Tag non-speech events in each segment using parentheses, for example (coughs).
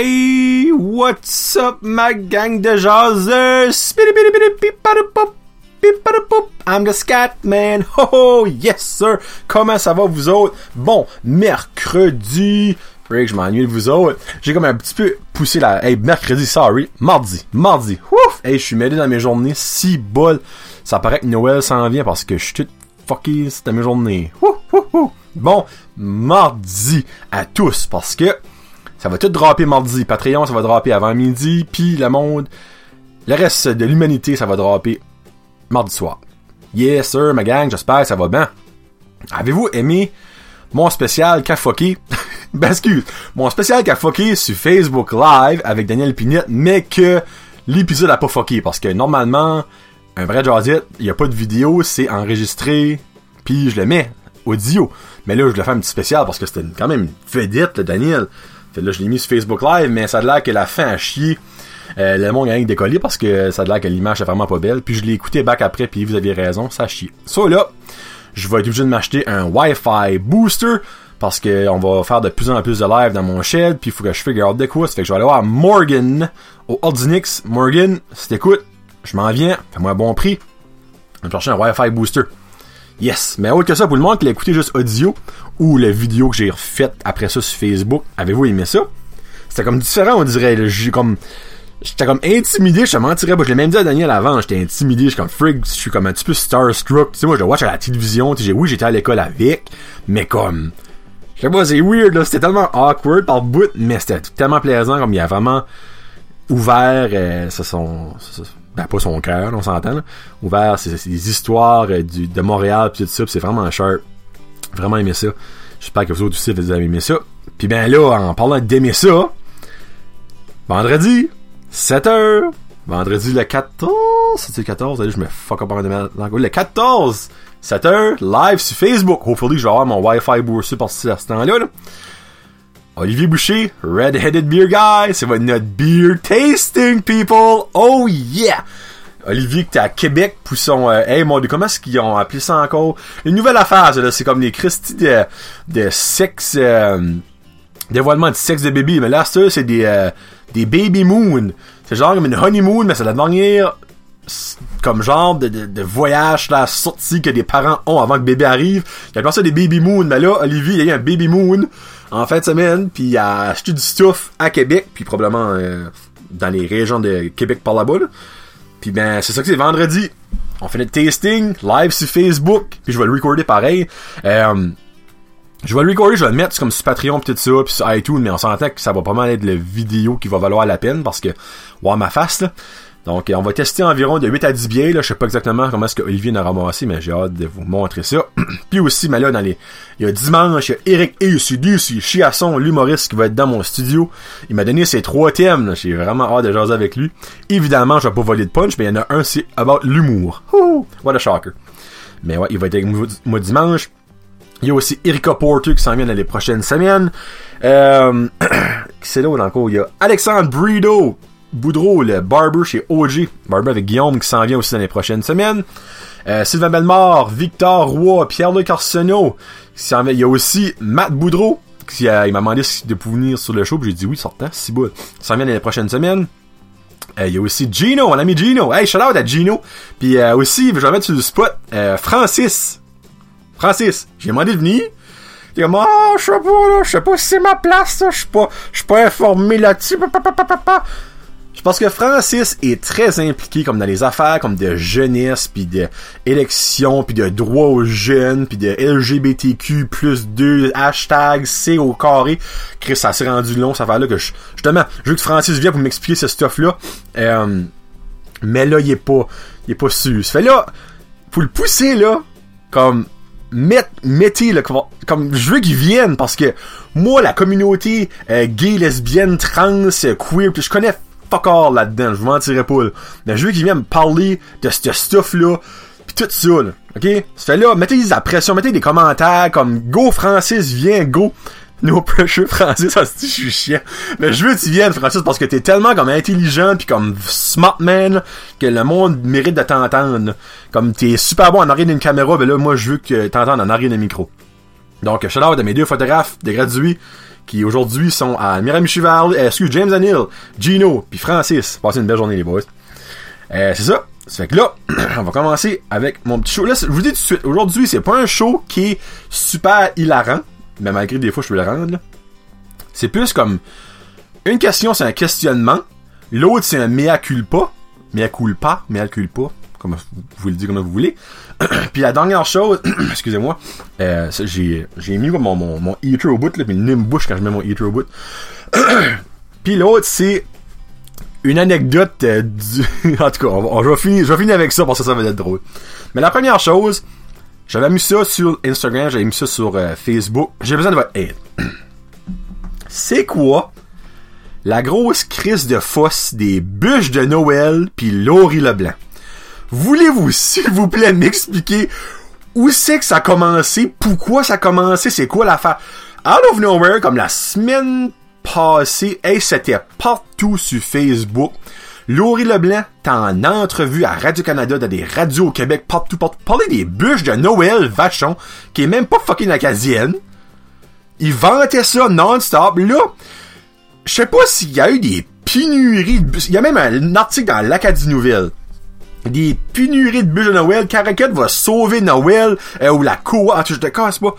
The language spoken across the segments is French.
Hey, what's up, ma gang de jaseux? I'm the scat man. Oh, yes, sir. Comment ça va, vous autres? Bon, mercredi. Rick, je m'ennuie de vous autres. J'ai comme un petit peu poussé la... Hey, mercredi, sorry. Mardi. Mardi. Ouf! Hey, je suis mêlé dans mes journées. Si bol. Ça paraît que Noël s'en vient parce que je suis tout fucké c'était mes journées. Bon, mardi à tous parce que ça va tout dropper mardi. Patreon, ça va dropper avant midi. Puis le monde, le reste de l'humanité, ça va dropper mardi soir. Yes, sir, ma gang, j'espère que ça va bien. Avez-vous aimé mon spécial Cafoqué? (laughs) ben, excuse, mon spécial Cafoqué sur Facebook Live avec Daniel Pinette, mais que l'épisode a pas fucké parce que normalement, un vrai Jazzit, il y a pas de vidéo, c'est enregistré, puis je le mets audio. Mais là, je le fais un petit spécial parce que c'était quand même une vedette, le Daniel. Là, je l'ai mis sur Facebook Live, mais ça a l'air que la fin a chié. Euh, le monde a rien décollé parce que ça a l'air que l'image est vraiment pas belle. Puis je l'ai écouté back après, puis vous aviez raison, ça a chié. So là, je vais être obligé de m'acheter un Wi-Fi booster parce que on va faire de plus en plus de live dans mon shed, puis il faut que je figure out de quoi. Ça fait que je vais aller voir Morgan au Ordinix. Morgan, si t'écoutes, je m'en viens, fais-moi un bon prix. Je vais chercher un Wi-Fi booster. Yes. Mais autre que ça, pour le monde qui l'a écouté juste audio, ou la vidéo que j'ai refaite après ça sur Facebook, avez-vous aimé ça? C'était comme différent, on dirait. J'ai comme. J'étais comme intimidé, je te mentirais pas. Je l'ai même dit à Daniel avant, j'étais intimidé, je suis comme frig, je suis comme un petit peu starstruck. Tu sais, moi je le watch à la télévision, tu sais, oui, j'étais à l'école avec, mais comme. Je sais pas, c'est weird, là, c'était tellement awkward par bout, mais c'était tellement plaisant, comme il a vraiment ouvert euh, ça son, ben pas son cœur, on s'entend, ouvert c'est des histoires euh, de Montréal pis tout ça, c'est vraiment sharp. Vraiment aimé ça. J'espère que vous autres aussi vous avez aimé ça. Puis ben là, en parlant d'aimer ça, vendredi, 7h, vendredi le 14, c'est le 14, allez, je me fuck up en le 14, 7h, live sur Facebook. Hopefully, je vais avoir mon Wi-Fi booster par ce temps-là, là. Olivier Boucher, Red-Headed Beer Guy, c'est notre beer tasting, people! Oh yeah! Olivier que t'es à Québec pour son euh, hey mon dieu comment est-ce qu'ils ont appelé ça encore? Une nouvelle affaire là c'est comme les Christy de sexe euh, dévoilement de sexe de bébé mais là c'est des euh, des baby moon c'est genre comme une honeymoon mais c'est la dernière comme genre de, de, de voyage la sortie que des parents ont avant que bébé arrive il y a ça des baby moon mais là Olivier il y a eu un baby moon en fin de semaine puis il a du stuff à Québec puis probablement euh, dans les régions de Québec par là-bas là. Puis ben, c'est ça que c'est vendredi. On fait notre tasting live sur Facebook. Puis je vais le recorder pareil. Euh, je vais le recorder, je vais le mettre comme sur Patreon pis tout ça, puis sur iTunes, mais on s'entend que ça va pas mal être la vidéo qui va valoir la peine parce que, ouais, ma face, là. Donc, on va tester environ de 8 à 10 billets, là. Je sais pas exactement comment est-ce que Olivier ramassé, mais j'ai hâte de vous montrer ça. (clears throat) Puis aussi, mais là, dans les, il y a dimanche, il y a Eric c'est Chiasson, l'humoriste qui va être dans mon studio. Il m'a donné ses trois thèmes, J'ai vraiment hâte de jaser avec lui. Évidemment, je vais pas voler de punch, mais il y en a un, c'est about l'humour. What a shocker. Mais ouais, il va être avec moi dimanche. Il y a aussi Erika Porter qui s'en vient dans les prochaines semaines. Euh, (clears throat) c'est là encore? Il y a Alexandre Brido Boudreau, le barber chez OG, barber avec Guillaume qui s'en vient aussi dans les prochaines semaines. Euh, Sylvain Bellemare, Victor Roy, Pierre-Luc Arsenault. Il y a aussi Matt Boudreau, qui il m'a demandé de pouvoir venir sur le show, j'ai dit oui, sortant, si bon. Il s'en vient dans les prochaines semaines. Euh, il y a aussi Gino, mon ami Gino. Hey, shout out à Gino. Puis euh, aussi, je vais mettre sur le spot, Francis. Francis, j'ai demandé de venir. Il comme, ah, je sais pas, je sais pas si c'est ma place, je suis pas, je suis pas informé là-dessus. Je pense que Francis est très impliqué comme dans les affaires comme de jeunesse, puis de élection, puis de droit aux jeunes, puis de LGBTQ plus 2, hashtag C au carré. Chris, ça s'est rendu long, ça affaire-là, que je, justement, je veux que Francis vienne pour m'expliquer ce stuff-là. Euh, mais là, il est pas, il est pas sûr. Fait là, faut le pousser, là, comme, mettez là, comme je veux qu'ils viennent parce que moi la communauté euh, gay lesbienne trans queer je connais fuck all là-dedans, je vous mentirais pas. Mais je veux qu'il vienne me parler de ce stuff-là, pis tout ça. OK? Ça fait là, mettez des pression, mettez des commentaires comme Go Francis, viens, go. No pressure, (laughs) Francis, ça se dit, je suis chiant. Mais je veux que tu viennes, Francis, parce que t'es tellement comme intelligent pis comme smart man que le monde mérite de t'entendre. Comme t'es super bon en arrière d'une caméra, ben là, moi, je veux que t'entendes en arrière d'un micro. Donc, shout out à mes deux photographes, des gradués, qui aujourd'hui sont à Miramichi Valley, euh, excuse, James and Hill, Gino, puis Francis. Passez une belle journée les boys. Euh, c'est ça. Ça fait que là, (clears throat) on va commencer avec mon petit show. Là, je vous dis tout de suite, aujourd'hui, c'est pas un show qui est super hilarant, mais malgré des fois, je peux le rendre. là. C'est plus comme une question, c'est un questionnement. L'autre, c'est un mea culpa. Mea culpa, mea culpa, comme vous pouvez le dire comme vous voulez. (clears throat) Puis la dernière chose, (clears throat) excusez-moi, euh, j'ai, j'ai mis mon, mon, mon heater au bout, là, puis le nez bouche quand je mets mon heater au bout. (clears throat) Puis l'autre, c'est une anecdote euh, du... (laughs) en tout cas, je vais finir avec ça parce que ça va être drôle. Mais la première chose, j'avais mis ça sur Instagram, j'avais mis ça sur euh, Facebook. J'ai besoin de votre aide. C'est quoi la grosse crise de fosse des bûches de Noël puis Laurie Leblanc? Voulez-vous, s'il vous plaît, m'expliquer où c'est que ça a commencé, pourquoi ça a commencé, c'est quoi l'affaire? Out of nowhere, comme la semaine passée, hey, c'était partout sur Facebook. Laurie Leblanc, t'es en entrevue à Radio-Canada, dans des radios au Québec, partout, partout, parler des bûches de Noël Vachon, qui est même pas fucking acadienne. Il vantait ça non-stop. Là, je sais pas s'il y a eu des pénuries. Il y a même un article dans l'Acadie Nouvelle des pénuries de bûches de Noël. Caracat va sauver Noël euh, ou la cour. Ah, je te casse pas.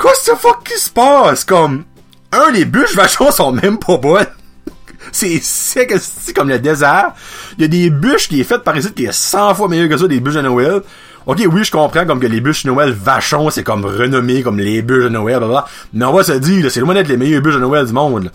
Qu'est-ce que fuck qui se passe? Comme, un, les bûches vachons sont même pas bonnes. (laughs) C'est sec comme le désert. Il y a des bûches qui est faites par ici qui est 100 fois meilleur que ça, des bûches de Noël. Ok, oui, je comprends comme que les bûches de Noël vachons, c'est comme renommé comme les bûches de Noël, blablabla. Mais on va se dire, c'est loin d'être les meilleures bûches de Noël du monde. là.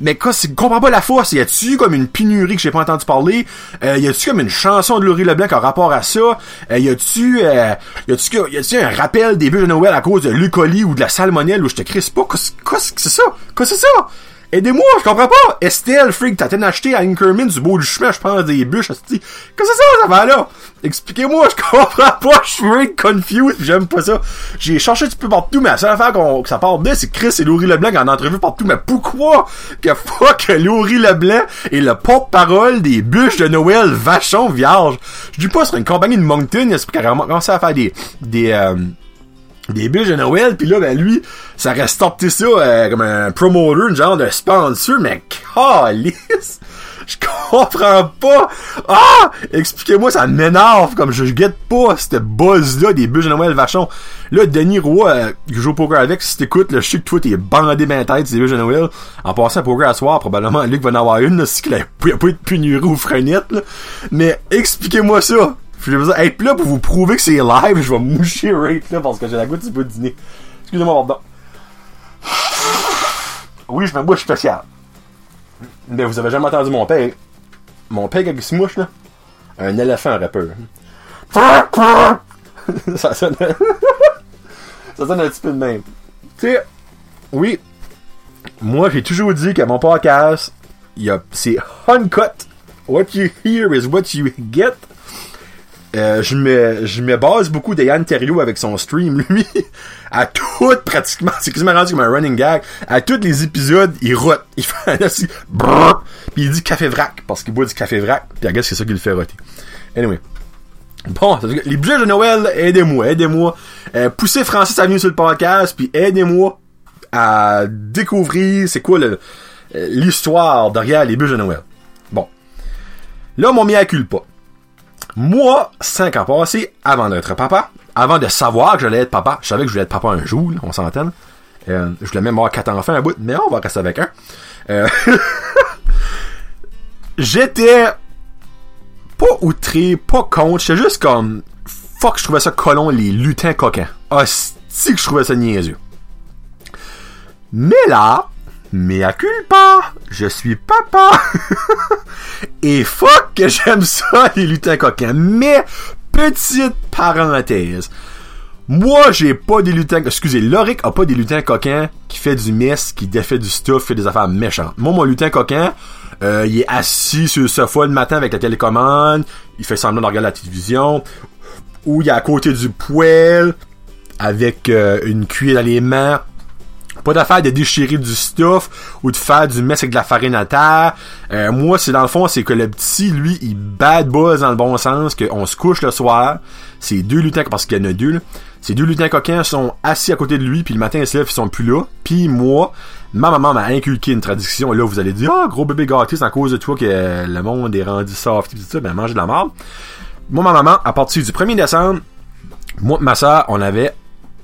Mais quoi, c'est, comprends pas la force. Y a-tu comme une pénurie que j'ai pas entendu parler? Euh, y a-tu comme une chanson de Laurie Leblanc en rapport à ça? Euh, y a-tu, euh, y a-tu, y a-tu un rappel des bûches de Noël à cause de l'eucolie ou de la salmonelle où je te crisse pas? Qu'est-ce que c'est ça? Qu'est-ce que c'est ça? Aidez-moi, je comprends pas! Estelle, freak, t'as peut-être acheté à Inkerman du beau du chemin, je pense, des bûches, esti. Qu'est-ce que c'est ça, ça va là? Expliquez-moi, je comprends pas, je suis confused, j'aime pas ça. J'ai cherché un petit peu partout, mais la seule affaire qu'on, que ça part de, c'est Chris et Laurie Leblanc en entrevue partout, mais pourquoi que fuck Laurie Leblanc est le porte-parole des bûches de Noël vachon vierge? Je dis pas sur une compagnie de Moncton, a carrément commencé à faire des, des, euh, des bûches de Noël, puis là, ben lui, ça reste sorti ça euh, comme un promoter, une genre de sponsor, mais calice! (laughs) Je comprends pas! Ah! Expliquez-moi, ça m'énerve, comme je guette pas cette buzz-là des bûches de Noël vachon. Là, Denis Roy, euh, qui joue au poker avec, si t'écoutes, là, je sais que toi, t'es bandé ben tête, ces bûches de Noël. En passant à poker à soir, probablement, Luc va en avoir une, là, si qu'il a, pas eu de ou frenette, là. Mais, expliquez-moi ça! J'ai besoin d'être là pour vous prouver que c'est live, je vais moucher right là parce que j'ai la goutte du bout de dîner. Excusez-moi, pardon. Oui, je me bouche spécial. Mais vous avez jamais entendu mon père. Mon père quand il se mouche là? Un éléphant rappeur. ça sonne. (laughs) ça sonne un petit peu de même. Tu sais, oui. Moi, j'ai toujours dit que mon podcast, c'est uncut. What you hear is what you get. Euh, je me je me base beaucoup de Yann Terriot avec son stream (laughs) lui à tout pratiquement. C'est quasiment rendu comme un running gag. À tous les épisodes il rote. Il fait un assis brrr, puis il dit café vrac parce qu'il boit du café vrac puis regarde c'est ça qui le fait roter. Anyway. Bon les budgets de Noël aidez-moi aidez-moi. Euh, poussez Francis à venir sur le podcast puis aidez-moi à découvrir c'est quoi euh, l'histoire derrière les budgets de Noël. Bon. Là mon mea culpa moi, cinq ans passés, avant d'être papa, avant de savoir que j'allais être papa, je savais que je voulais être papa un jour, on s'entend. Euh, je voulais même avoir quatre enfants un bout, mais on va rester avec un. Euh, (laughs) J'étais pas outré, pas contre, j'étais juste comme fuck, je trouvais ça colon les lutins coquins. Si que je trouvais ça niaiseux. Mais là, mea culpa, je suis papa. (laughs) Et fuck que j'aime ça, les lutins coquins. Mais, petite parenthèse. Moi, j'ai pas des lutins... Excusez, Loric a pas des lutins coquins qui fait du mess, qui défait du stuff, fait des affaires méchantes. Moi, mon lutin coquin, euh, il est assis sur le sofa le matin avec la télécommande, il fait semblant de regarder la télévision, ou il est à côté du poêle, avec euh, une cuillère dans les mains, Pas d'affaire de déchirer du stuff ou de faire du mess avec de la farine à terre. Euh, moi, c'est dans le fond, c'est que le petit, lui, il bad buzz dans le bon sens, qu'on se couche le soir. C'est deux lutins, parce qu'il y a deux, là. Ces deux lutins coquins sont assis à côté de lui, puis le matin, ils se lèvent, ils sont plus là. Puis moi, ma maman m'a inculqué une tradition. Et là, vous allez dire, ah, gros bébé gâté, c'est à cause de toi que le monde est rendu soft, et tout ça. Ben, manger de la merde. Moi, ma maman, à partir du 1er décembre, moi ma soeur, on avait,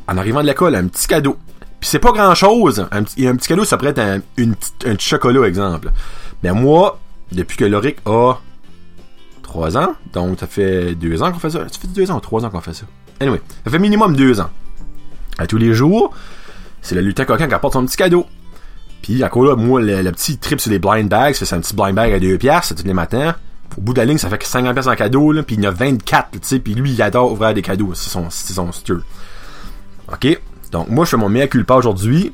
en arrivant de l'école, un petit cadeau. Puis c'est pas grand chose. Un, petit- un petit cadeau, ça pourrait être un, un petit chocolat, exemple. Ben moi, depuis que Loric a 3 ans, donc ça fait 2 ans qu'on fait ça. Ça fait 2 ans ou 3 ans qu'on fait ça. Anyway, ça fait minimum 2 ans. À tous les jours, c'est le lutin coquin qui apporte son petit cadeau. Puis à cause là, moi, le, petit trip sur les blind bags, c'est un petit blind bag à 2 piastres, tous les matins. Au bout de la ligne, ça fait que 50 piastres en cadeau, là, puis il y en a 24, tu sais, puis lui, il adore ouvrir des cadeaux, c'est son, c'est son. OK? Donc, moi, je fais mon meilleur culpa aujourd'hui.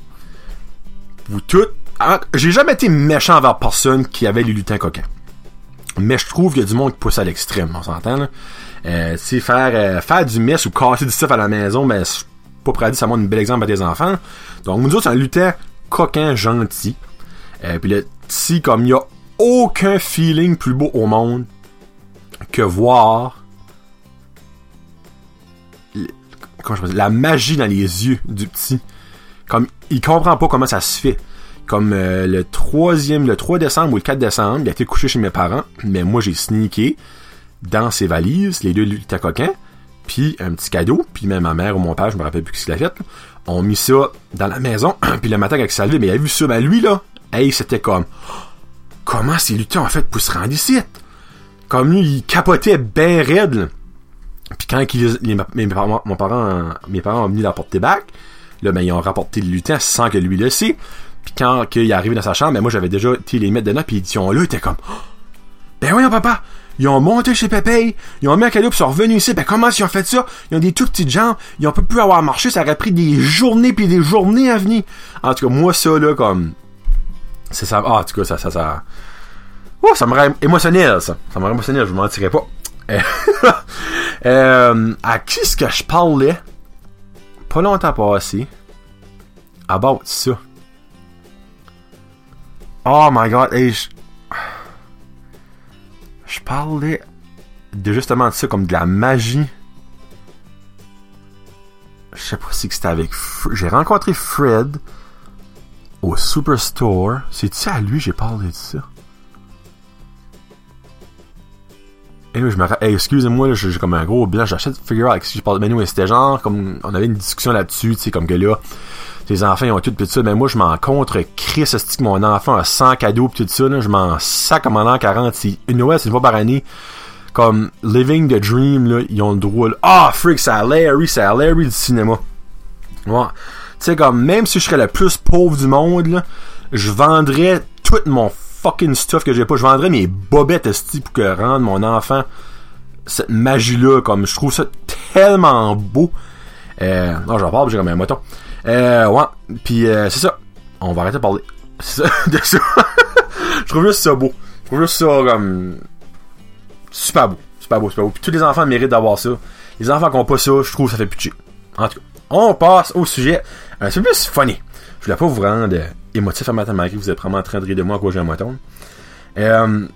Vous toutes... ah, J'ai jamais été méchant envers personne qui avait les lutins coquins. Mais je trouve qu'il y a du monde qui pousse à l'extrême, on s'entend. Euh, tu faire, euh, faire du mess ou casser du stuff à la maison, ben, suis pas dire ça montre un bel exemple à tes enfants. Donc, nous autres, c'est un lutin coquin gentil. Euh, puis le petit, comme il y a aucun feeling plus beau au monde que voir la magie dans les yeux du petit. Comme il comprend pas comment ça se fait. Comme euh, le troisième, le 3 décembre ou le 4 décembre, il a été couché chez mes parents, mais moi j'ai sneaké dans ses valises, les deux lutins coquins, puis un petit cadeau, puis même ma mère ou mon père, je me rappelle plus qui l'a fait, là, ont mis ça dans la maison, (clears throat) puis le matin quand il s'est levé, mais il a vu ça, ben lui là, hey, c'était comme, comment ces lutins ont fait pour se rendre ici? Comme lui, il capotait ben raide, là. Puis quand mes, parents, mes parents ont venu l'apporter back, là, ben, ils ont rapporté le lutin sans que lui le sait. Puis quand il est arrivé dans sa chambre, ben, moi, j'avais déjà été les mettre dedans, puis ils sont là, ils étaient comme, Oh! ben voyons, papa, ils ont monté chez Pépé, ils ont mis un cadeau, puis ils sont revenus ici, ben comment ils ont fait ça? Ils ont des tout petites jambes, ils ont pas pu avoir marché, ça aurait pris des journées puis des journées à venir. En tout cas, moi, ça, là, comme, c'est ça, ah, en tout cas, ça, ça, ça, oh, ça me rend émotionnel, ça. Ça me rend émotionnel, je vous mentirais pas. Euh, (laughs) euh, à qui est-ce que je parlais? Pas longtemps passé. About ça. Oh my god, hey, je... Je parlais de justement de ça, comme de la magie. Je sais pas si c'était avec... J'ai rencontré Fred au Superstore. C'est-tu à lui j'ai parlé de ça? Là, je me hey, excusez-moi, j'ai comme un gros blanc, j'achète figure avec qui je parle. Mais nous, c'était genre, comme, on avait une discussion là-dessus, tu sais, comme que là, tes enfants, ils ont tout, pis tout ça, mais moi, je m'en contre Chris, que mon enfant a 100 cadeaux pis tout ça, là, je m'en sac comme en l'an 40, c'est, une Noël, c'est une fois par année. Comme, Living the Dream, là, ils ont le droit. Ah, freak, c'est à Larry, c'est à Larry du cinéma. Tu sais, comme, même si je serais le plus pauvre du monde, là, je vendrais tout mon fucking stuff que j'ai pas. Je vendrais mes bobettes, esti, pour que rendre mon enfant cette magie-là, comme, je trouve ça tellement beau. Euh, non, j'en parle, j'ai comme un moton. Euh, ouais. Puis, euh, c'est ça. On va arrêter de parler. (laughs) C'est ça, de ça. je trouve juste ça beau. Je trouve juste ça, comme, super beau. Super beau, super beau. Puis tous les enfants méritent d'avoir ça. Les enfants qui ont pas ça, je trouve ça fait pitié. En tout cas, on passe au sujet un peu plus funny. Je voulais pas vous rendre émotif à malgré que vous êtes vraiment en train de rire de moi à quoi j'ai un moton. Euh,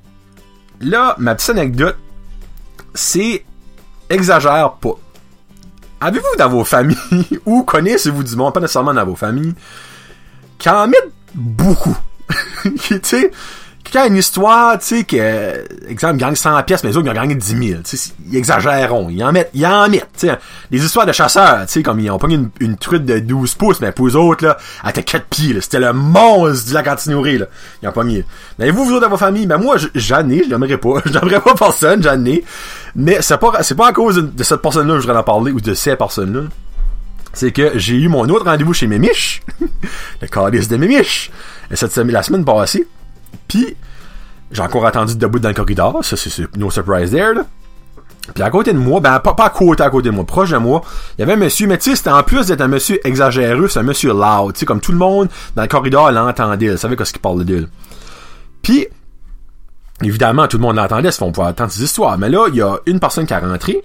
là, ma petite anecdote, c'est exagère pas. Avez-vous dans vos familles, (laughs) ou connaissez-vous du monde, pas nécessairement dans vos familles, qui en mettent beaucoup? (laughs) tu sais, quand une histoire, tu sais, que, exemple, ils gagnent 100 pièces, mais les autres, ils ont gagné 10 000, tu sais, ils exagéreront, ils en mettent, ils en mettent, tu sais, des histoires de chasseurs, tu sais, comme ils ont pogné une, une truite de 12 pouces, mais pour eux autres, là, elle était 4 pieds, là, c'était le monstre du lac Antinoury, là, ils ont pas mis. Mais vous, vous autres, dans vos familles, ben moi, j'en ai, je n'aimerais pas, (laughs) je n'aimerais pas personne, j'en ai, mais c'est pas, c'est pas à cause de, de cette personne-là que je voudrais en parler, ou de ces personnes-là, c'est que j'ai eu mon autre rendez-vous chez Mémiche, (laughs) le calice de Mémiche, cette semaine, la semaine passée, puis j'ai encore attendu debout dans le corridor, ça c'est no surprise there. Puis à côté de moi, ben pas, pas à côté à côté de moi, proche de moi, il y avait un monsieur, mais tu sais, c'était en plus d'être un monsieur exagéreux, c'est un monsieur loud, tu sais, comme tout le monde dans le corridor l'entendait, il savait qu'est-ce qu'il parlait d'elle. Puis, évidemment, tout le monde l'entendait, on pouvait entendre ses histoires, mais là, il y a une personne qui a rentré,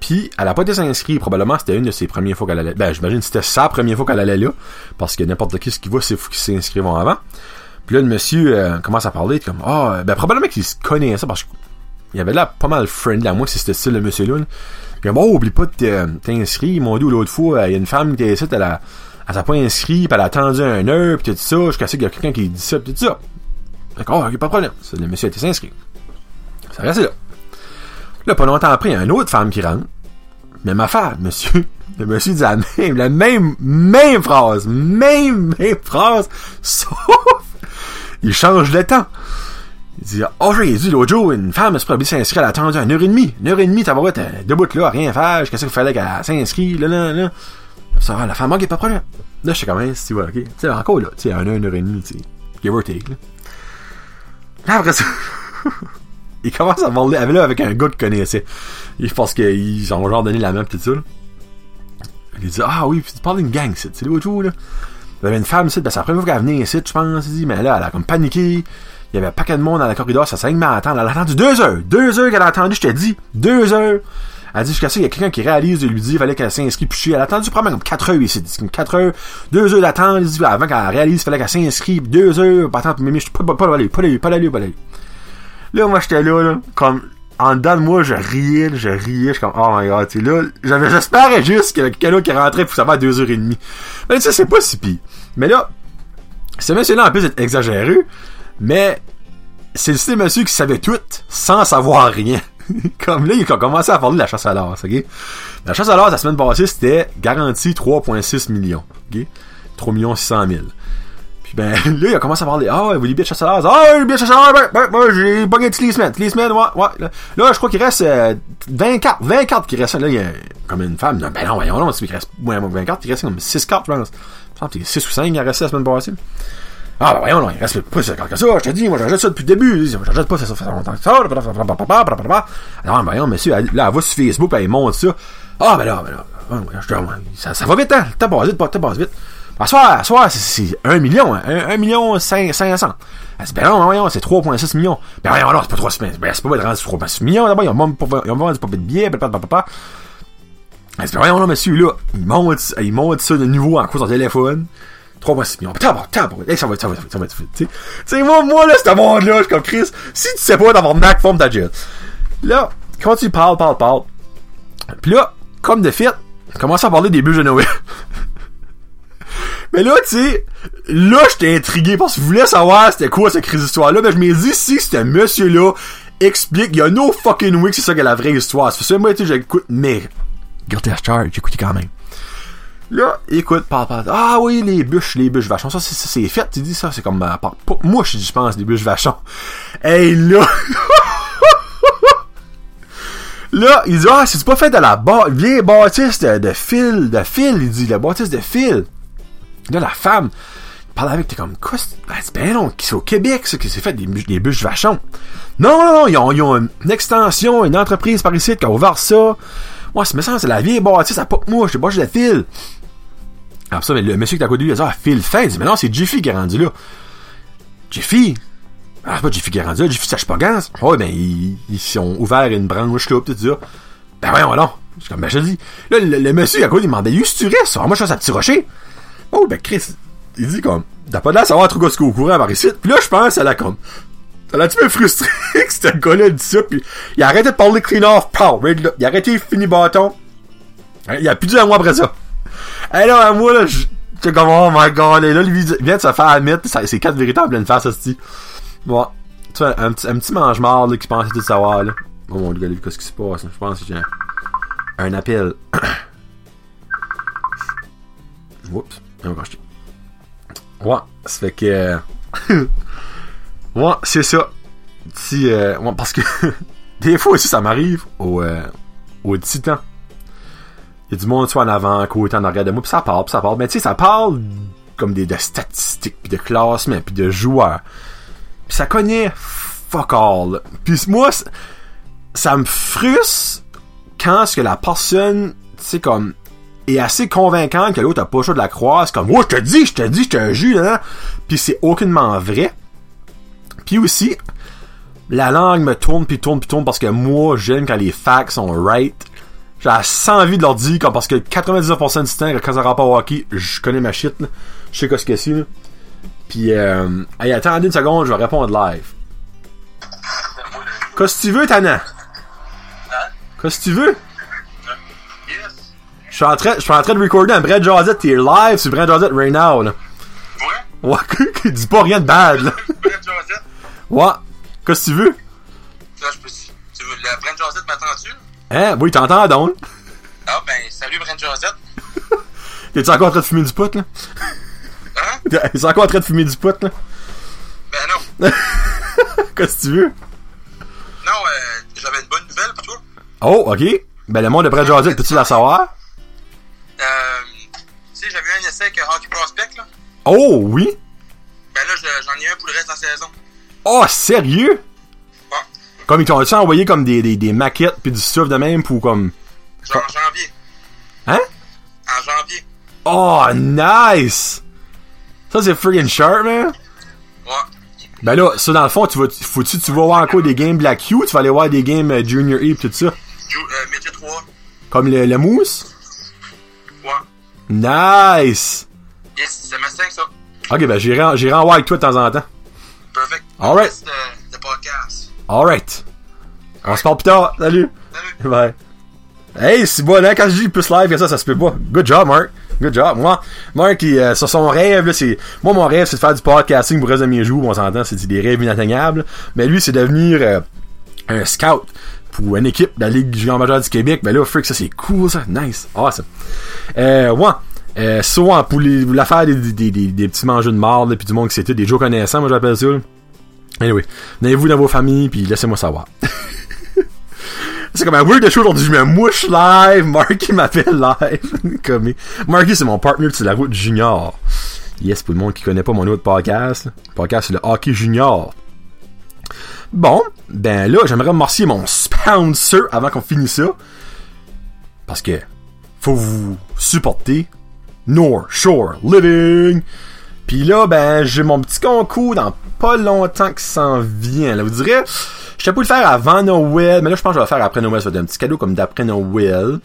Puis, elle a pas été inscrite. Probablement, c'était une de ses premières fois qu'elle allait. Ben, j'imagine c'était sa première fois qu'elle allait là. Parce que n'importe qui ce qui va, c'est fou qu'ils s'inscrivent avant. Puis là, le monsieur euh, commence à parler, comme, ah, oh, ben, probablement qu'il se connaissait parce qu'il avait là pas mal friendly à moi, si c'était style le monsieur-là. Puis, oh, oublie pas de t'inscrire. Ils m'ont dit l'autre fois, il y a une femme qui était ici, elle a, elle s'est pas inscrite, puis elle a attendu un heure, puis tout ça, jusqu'à ce qu'il y a quelqu'un qui dit ça, pis tout ça. D'accord, ok, pas de problème. Le monsieur été inscrit. Ça reste là. Là, pas longtemps après, il y a une autre femme qui rentre. Même affaire, monsieur. Le monsieur dit la même, la même, même phrase. Même, même phrase. (laughs) Sauf, il change de temps. Il dit, oh, dit l'autre jour, une femme se probablement s'inscrire, elle a attendu une heure et demie. Une heure et demie, t'as voir, debout là, rien faire, qu'est-ce qu'il fallait qu'elle s'inscrive, là, là, là. Ça, la femme, ok, pas de problème. Là, je sais quand même, si tu vois, ok. Tu sais, encore là, tu sais, un heure, une heure et demie, tu sais. Give or take, là. Là, après ça, (laughs) il commence à parler avec, là, avec un gars qu'il connaissait. Il pense qu'ils ont genre donné la main, tout ça. Il dit, ah oui, tu parles d'une gang, c'est l'autre jour, là. Il y avait une femme ici, ben c'est la première fois qu'elle venait ici, je pense, dit, mais là, elle a comme paniqué. Il y avait un paquet de monde dans le corridor, ça s'est à attendre. Elle a attendu deux heures. Deux heures qu'elle a attendu, je t'ai dit. Deux heures. Elle dit jusqu'à ça, il y a quelqu'un qui réalise de lui dire, il fallait qu'elle s'inscrive, puis elle a attendu probablement comme 4 heures ici. Comme 4 heures, 2 heures d'attente, avant qu'elle réalise, il fallait qu'elle s'inscrive, 2 heures, pas attendre, mais je pas, pas, pas aller, pas aller, pas aller, pas aller. Là, moi, j'étais là, là, comme, en dedans de moi, je riais, je riais, je suis comme, oh my god, tu là, j'avais, j'espérais juste avait quelqu'un qui rentrait pour savoir 2 heures et demie. Mais ça, c'est pas si pire. Mais là, ce monsieur-là, en plus, est exagéré, mais c'est le style monsieur qui savait tout sans savoir rien. (laughs) comme là, il a commencé à parler de la chasse à l'or, ok? La chasse à l'or, la semaine passée, c'était garanti 3,6 millions, ok? 3 millions 600 000. Puis ben, (laughs) là, il a commencé à parler, ah, vous voulez bien de chasse à l'or? Ah, oui, bien de chasse à l'or, ben, ben, ben j'ai bugué de Leasement, Leasement, ouais, ouais. Là, je crois qu'il reste euh, 20 cartes, 20 cartes qui restent, là, il y a comme une femme, non, ben non, voyons, non, il reste, 20 cartes, il reste comme 6 cartes, je pense. Je pense que 6 ou 5 qui a resté la semaine passée. Ah, ben voyons, non, il reste pas ça que ça, je te dis, moi, j'achète ça depuis le début, j'achète pas ça, ça fait longtemps que ça, alors, voyons, monsieur, là, elle va sur Facebook, elle monte ça. Ah, ben là, ben là, dis, ça, ça va vite, hein, t'as pas vite, t'as pas vite. À soir, à c'est 1 million, hein, 1, million 5, 500. Elle dit, ben non, voyons, c'est 3,6 millions. Ben voyons, non, c'est pas 3, ben c'est pas être rendu 3,6 millions, d'abord, ils ont pas, ils ont vendu pas de billets, papa, papa. Elle dit, ben voyons, non, monsieur, là, il monte, il monte ça de nouveau en cause son téléphone. 3,6 millions. Tabar, tabar. Hey, ça va être, ça va être, ça va être, tu sais. moi, moi, là, ce monde-là, je suis comme Chris. Si tu sais pas d'avoir Mac, forme ta gueule. Là, quand tu parles, parles, parles. Pis là, comme de fait, commence à parler des bûches de Noël. (laughs) mais là, tu sais, là, j'étais intrigué parce que je voulais savoir c'était quoi cette crise histoire-là. Mais je me dis, si c'était monsieur-là explique, il y a no fucking way que c'est ça que la vraie histoire. C'est ça, moi, tu j'écoute, mais, regardez Charge, j'écoutais quand même. Là, écoute, parle. Ah oui, les bûches, les bûches vachons. Ça, c'est fait, tu dis ça, c'est comme, euh, moi, je, je pense, les bûches vachons. (laughs) Hey, là! (laughs) là, il dit, ah, c'est pas fait de la vieille bâtisse de, de fil, de fil, il dit, la bâtisse de fil. Là, la femme, il parle avec, t'es comme, quoi, c'est ben non, c'est au Québec, ça, que c'est fait des, des bûches vachons. Non, non, non, ils ont, une, extension, une entreprise par ici qui a ouvert ça. Moi, c'est ça, c'est la vieille bâtisse, ça pas moi, je sais pas, j'ai de fil. Alors ça, mais le monsieur qui t'a connu, il a dit, ah, Phil Fin. Il dit, mais non, c'est Jiffy qui est rendu là. Jiffy? Ah, pas Jiffy qui est rendu là, Jiffy sache pas gans. Oh, ben, ils, ils ont ouvert une branche là, tout ça. Ben voyons, non. Je suis comme, ben, je dis. Là, le, monsieur, à quoi, il demandait, où tu restes? moi, je suis à petit rocher. Oh, ben, Chris, il dit comme, t'as pas de l'air savoir trop ce qu'on courant par ici. Puis là, je pense, elle a comme, elle a un petit peu frustré (laughs) que ce gars-là dit ça, puis il a arrêté de parler clean off, pow, il a arrêté, fini bâton. Il a plus dit un mois après ça. Et là, moi, là, j'étais comme, oh my god, et là, lui, vient de se faire admettre, c'est quatre véritables pleine face, hostie. Bon, tu vois, un, petit, un petit mange-marde, là, qui pensait tout savoir, là. Oh mon dieu, qu'est-ce qui se passe, je pense que j'ai un, appel. (coughs) Oups, Ouais, ça fait que, (laughs) ouais, c'est ça. Si, euh, ouais, parce que, (laughs) des fois aussi, ça m'arrive au, euh, au titan il y a du monde soit en avant, côté en arrière de moi, puis ça parle, puis ça parle. Mais tu sais, ça parle comme des de statistiques, puis de classement, puis de joueurs. Ça connaît fuck all. Puis moi, ça me frustre quand ce que la personne, tu sais, comme est assez convaincante que l'autre a pas le choix de la croire. C'est comme, oh, je te dis, je te dis, je te jure, là. Puis c'est aucunement vrai. Puis aussi, la langue me tourne, puis tourne, puis tourne, parce que moi, j'aime quand les facts sont right J'ai assez envie de leur dire, comme, parce que 99% du temps, quand ça rentre au hockey, je connais ma shit, là. Je sais quoi ce que c'est, là. Puis, euh, hey, attendez une seconde, je vais répondre live. Qu'est-ce que tu veux, Tana? Hein? Qu'est-ce que tu veux? Suis en train, je suis en train de recorder un Brad Josette, t'es live sur Brad Josette right now, là. Ouais. Ouais, (laughs) dis pas rien de bad, là. (laughs) Josette. Ouais. Qu'est-ce que tu veux? Là, je peux. Tu veux. La Brent Josette m'attends-tu? Hein? Oui, t'entends donc. Ah, ben, salut Brent Josette. (laughs) T'es-tu encore en train de fumer du pot, là? Hein? T'es encore en train de fumer du pot, là? Ben, non. Qu'est-ce que tu veux? Non, euh, j'avais une bonne nouvelle pour toi. Oh, ok. Ben, le monde de Brad Josette, peux-tu la savoir? Euh. Tu sais, j'avais eu un essai avec Hockey Prospect, là. Oh, oui? Ben là, je- j'en ai un pour le reste de la saison. Oh, sérieux? Bon. Comme ils t'ont-tu envoyé comme des, des, des maquettes pis du stuff de même pour comme... Genre en janvier. Hein? En janvier. Oh, nice! Ça, c'est friggin' sharp, man. Ouais. Ben là, ça, dans le fond, tu vas, faut-tu, tu vas voir encore des games Black U, tu vas aller voir des games euh, Junior E pis tout ça? Ju- euh, Midget 3. Comme le, le mousse? Nice! Yes, c'est ma 5, ça. Ok, ben j'irai en, j'irai en voir avec toi de temps en temps. Perfect. Alright. Podcast. Alright. On se parle plus tard. Salut. Salut. Bye. Hey, c'est bon, là, quand je dis plus live que ça, ça se peut pas. Good job, Mark. Good job. Moi, Mark, il, euh, sur son rêve, là, c'est, moi, mon rêve, c'est de faire du podcasting pour le reste de mes jours, on s'entend, c'est des rêves inatteignables. Mais lui, c'est devenir, euh, un scout pour une équipe de la Ligue junior majeure du Québec. Ben là, frick, ça, c'est cool, ça. Nice. Awesome. Euh, ouais. Euh, souvent, pour l'affaire des, des, petits mangeux de marde, pis du monde qui c'était des Joe connaissants, moi, j'appelle ça. Anyway. Venez-vous dans vos familles, puis laissez-moi savoir. (laughs) C'est comme un weird de show aujourd'hui, je me mouche live, Marky m'appelle live. (laughs) Marky, c'est mon partner de la route junior. Yes, pour le monde qui connaît pas mon autre podcast. Le podcast, c'est le Hockey Junior. Bon, ben là, j'aimerais remercier mon sponsor avant qu'on finisse ça. Parce que, faut vous supporter. North Shore Living. Puis là, ben, j'ai mon petit concours dans pas longtemps que ça s'en vient. Là, vous direz, je pas le faire avant Noël, mais là, je pense que je vais le faire après Noël. Ça va être un petit cadeau comme d'après Noël.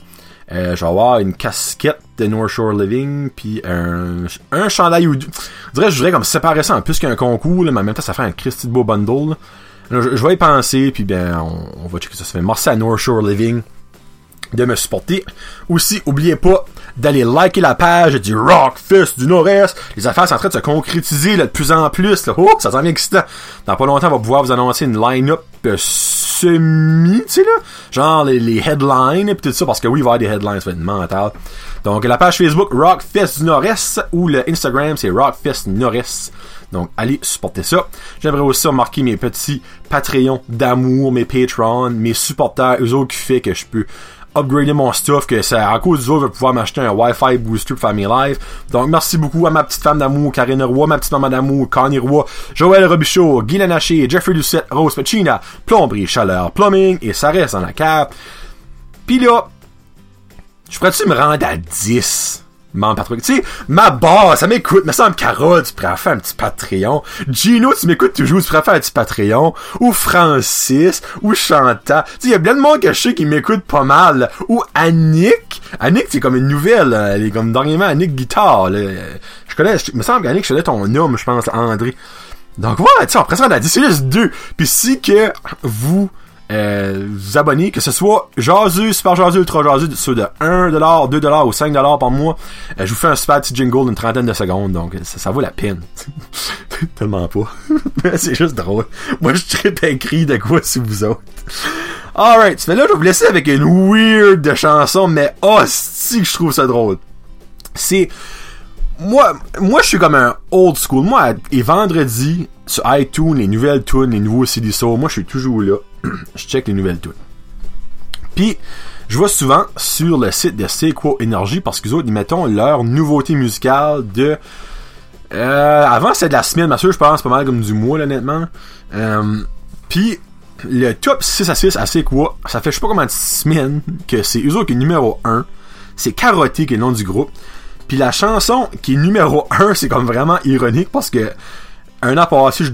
Euh, je vais avoir une casquette de North Shore Living, puis un, un chandail ou deux. Je dirais, je voudrais comme séparer ça en plus qu'un concours, mais en même temps, ça fait un Christy de beau bundle. Je, vais y penser, puis ben, on, on va checker ça. Ça fait merci à North Shore Living de me supporter. Aussi, oubliez pas d'aller liker la page du Rockfest du Nord-Est. Les affaires sont en train de se concrétiser là, de plus en plus. Là. Oh, ça s'en vient excitant. Dans pas longtemps, on va pouvoir vous annoncer une line-up euh, semi, tu sais là. Genre les, headlines et tout ça, parce que oui, il va y avoir des headlines, ça va être mental. Donc la page Facebook Rockfest du Nord-Est ou le Instagram c'est Rockfest Nord-Est. Donc, allez supporter ça. J'aimerais aussi remarquer mes petits Patreons d'amour, mes Patreons, mes supporters, eux autres qui fait que je peux upgrader mon stuff, que ça, à cause des autres, je vais pouvoir m'acheter un Wi-Fi booster pour faire. Donc, merci beaucoup à ma petite femme d'amour, Karine Roy, ma petite maman d'amour, Connie Roy, Joël Robichaud, Guy Lanaché, Jeffrey Lucette, Rose Pacina, Plomberie, Chaleur, Plumbing, et ça reste dans la cape. Pis là, je pourrais-tu me rendre à 10? Membre Patreon. Tu sais, ma barre, ça m'écoute. Me semble Carole, tu pourrais faire un petit Patreon. Gino, tu m'écoutes toujours, tu pourrais faire un petit Patreon. Ou Francis, ou Chantal. Tu sais, il y a plein de monde que je sais qui m'écoute pas mal. Ou Annick. Annick, c'est comme une nouvelle. là. Elle est comme dernièrement Annick Guitare. Là. Je connais, je, me semble qu'Annick, je connais ton homme, je pense, André. Donc ouais, tu sais, on presque à 10, c'est juste deux. Puis si que vous euh, vous abonnez, que ce soit jaseux, super jaseux, ultra jaseux, ceux de 1$, 2$ ou 5$ par mois, euh, je vous fais un super petit jingle d'une trentaine de secondes, donc ça, vaut la peine. (laughs) Tellement pas. (laughs) c'est juste drôle. Moi, je tripe écrit de quoi sur vous autres. Alright, fait là, je vais vous laisser avec une weird de chanson, mais si que je trouve ça drôle. C'est moi, moi, je suis comme un old school. Moi, et vendredi, sur iTunes, les nouvelles tunes, les nouveaux CD Soul, moi, je suis toujours là. (clears throat) je check les nouvelles tunes. Puis, je vois souvent sur le site de C'est quoi Énergie, parce qu'ils autres, mettent leur nouveauté musicale de... Euh, avant, c'était de la semaine, ma soeur, je pense, pas mal comme du mois, honnêtement. Euh, Puis, le top 6 à 6 à C'est quoi, ça fait je sais pas combien de semaines que c'est eux autres qui est numéro 1. C'est Carotté qui est le nom du groupe. Puis la chanson qui est numéro 1, c'est comme vraiment ironique parce que un an passé, je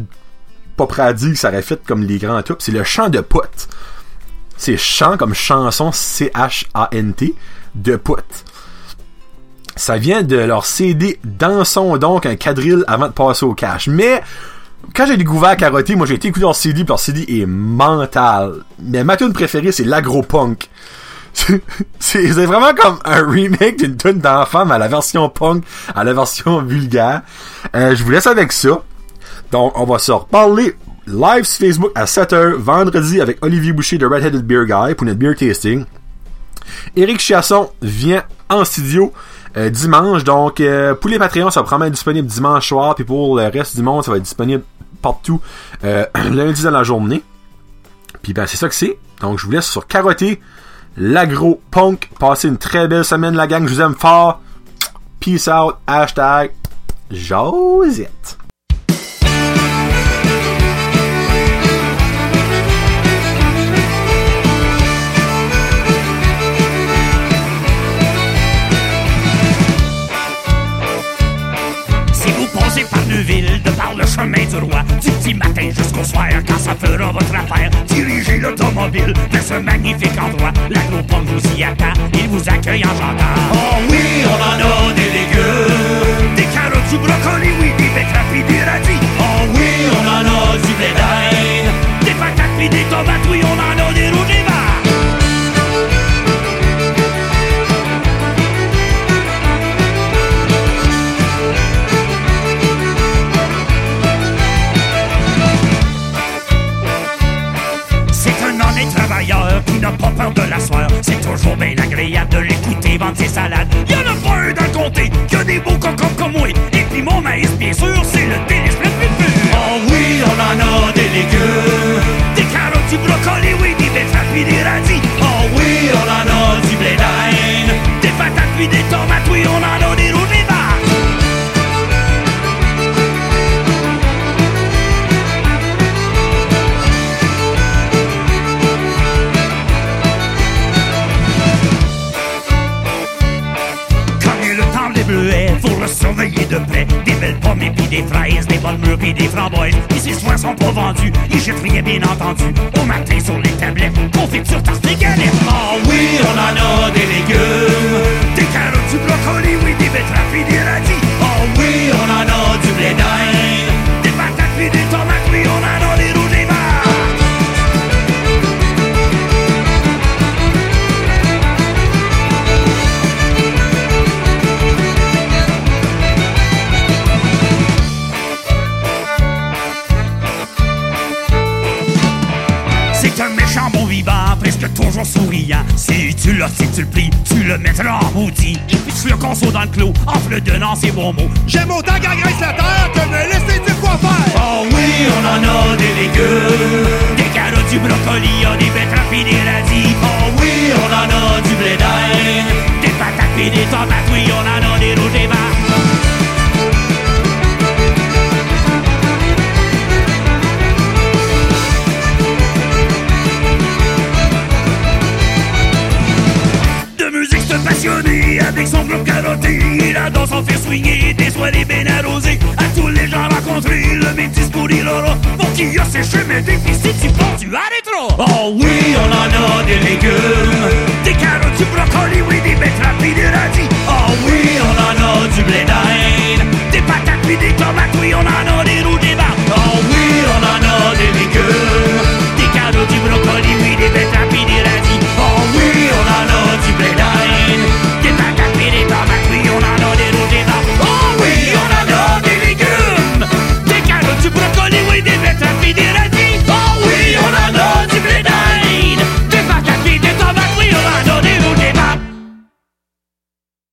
pas prêt ça aurait fait comme les grands tops, c'est le chant de pote. c'est chant comme chanson C-H-A-N-T de put. Ça vient de leur CD Dansons donc un quadrille avant de passer au cash. Mais quand j'ai découvert Caroté, moi j'ai été écouter leur CD, puis leur CD est mental. Mais ma tune préférée, c'est l'agro-punk. (laughs) c'est vraiment comme un remake d'une tune d'enfant, mais à la version punk, à la version vulgaire. Euh, je vous laisse avec ça. Donc, on va se reparler live sur Facebook à 7h vendredi avec Olivier Boucher de Redheaded Beer Guy pour notre beer tasting. Eric Chiasson vient en studio euh, dimanche. Donc, euh, pour les Patreons, ça va probablement être disponible dimanche soir. Puis pour le reste du monde, ça va être disponible partout euh, (clears throat) lundi dans la journée. Puis ben, c'est ça que c'est. Donc, je vous laisse sur carotter l'agro punk. Passez une très belle semaine, la gang. Je vous aime fort. Peace out. Hashtag Josette. Chemin du roi. Du petit matin jusqu'au soir, quand ça fera votre affaire. Dirigez l'automobile vers ce magnifique endroit. L'agropole vous y attend, il vous accueille en gendarme. Oh oui, on en a des légumes, des carottes, du brocoli, oui, des betteraves et des radis. Oh oui, on en a du blé des patates et des tomates, oui, on en a des rouges vendre ses salades. Y'en a pas un dans le comté qui a des beaux cocons comme moi. Et puis mon maïs, bien sûr, c'est le délice le plus pur. Oh oui, on en a des légumes. Des carottes, du brocoli, oui, des betteraves puis des radis. Des fraises, des bonnes mûres et des framboises. Ici, soins sont pas vendus, ils jettent rien bien entendu. Au matin sur les tablettes, confiture, tarte donnant ses bons mots. J'aime autant qu'agresse la terre que me laisser dire quoi faire. Oh oui, on en a des légumes, des carottes, du brocoli, a des betteraves et des radis. Oh oui, on en a du blé des patates et des tomates, oui, on en a des rouges et verts. Carotté. Il adore s'en faire swinguer des bien arrosées. À tous les gens rencontrés, le même discours il aura. Pour qui a ses chemins si tu penses, tu arrêteras. Oh oui, on en a des légumes, des carottes, du brocoli, oui, des betteraves et des radis. Oh oui, on en a du blé d'Inde, des patates puis des tomates, oui, on en a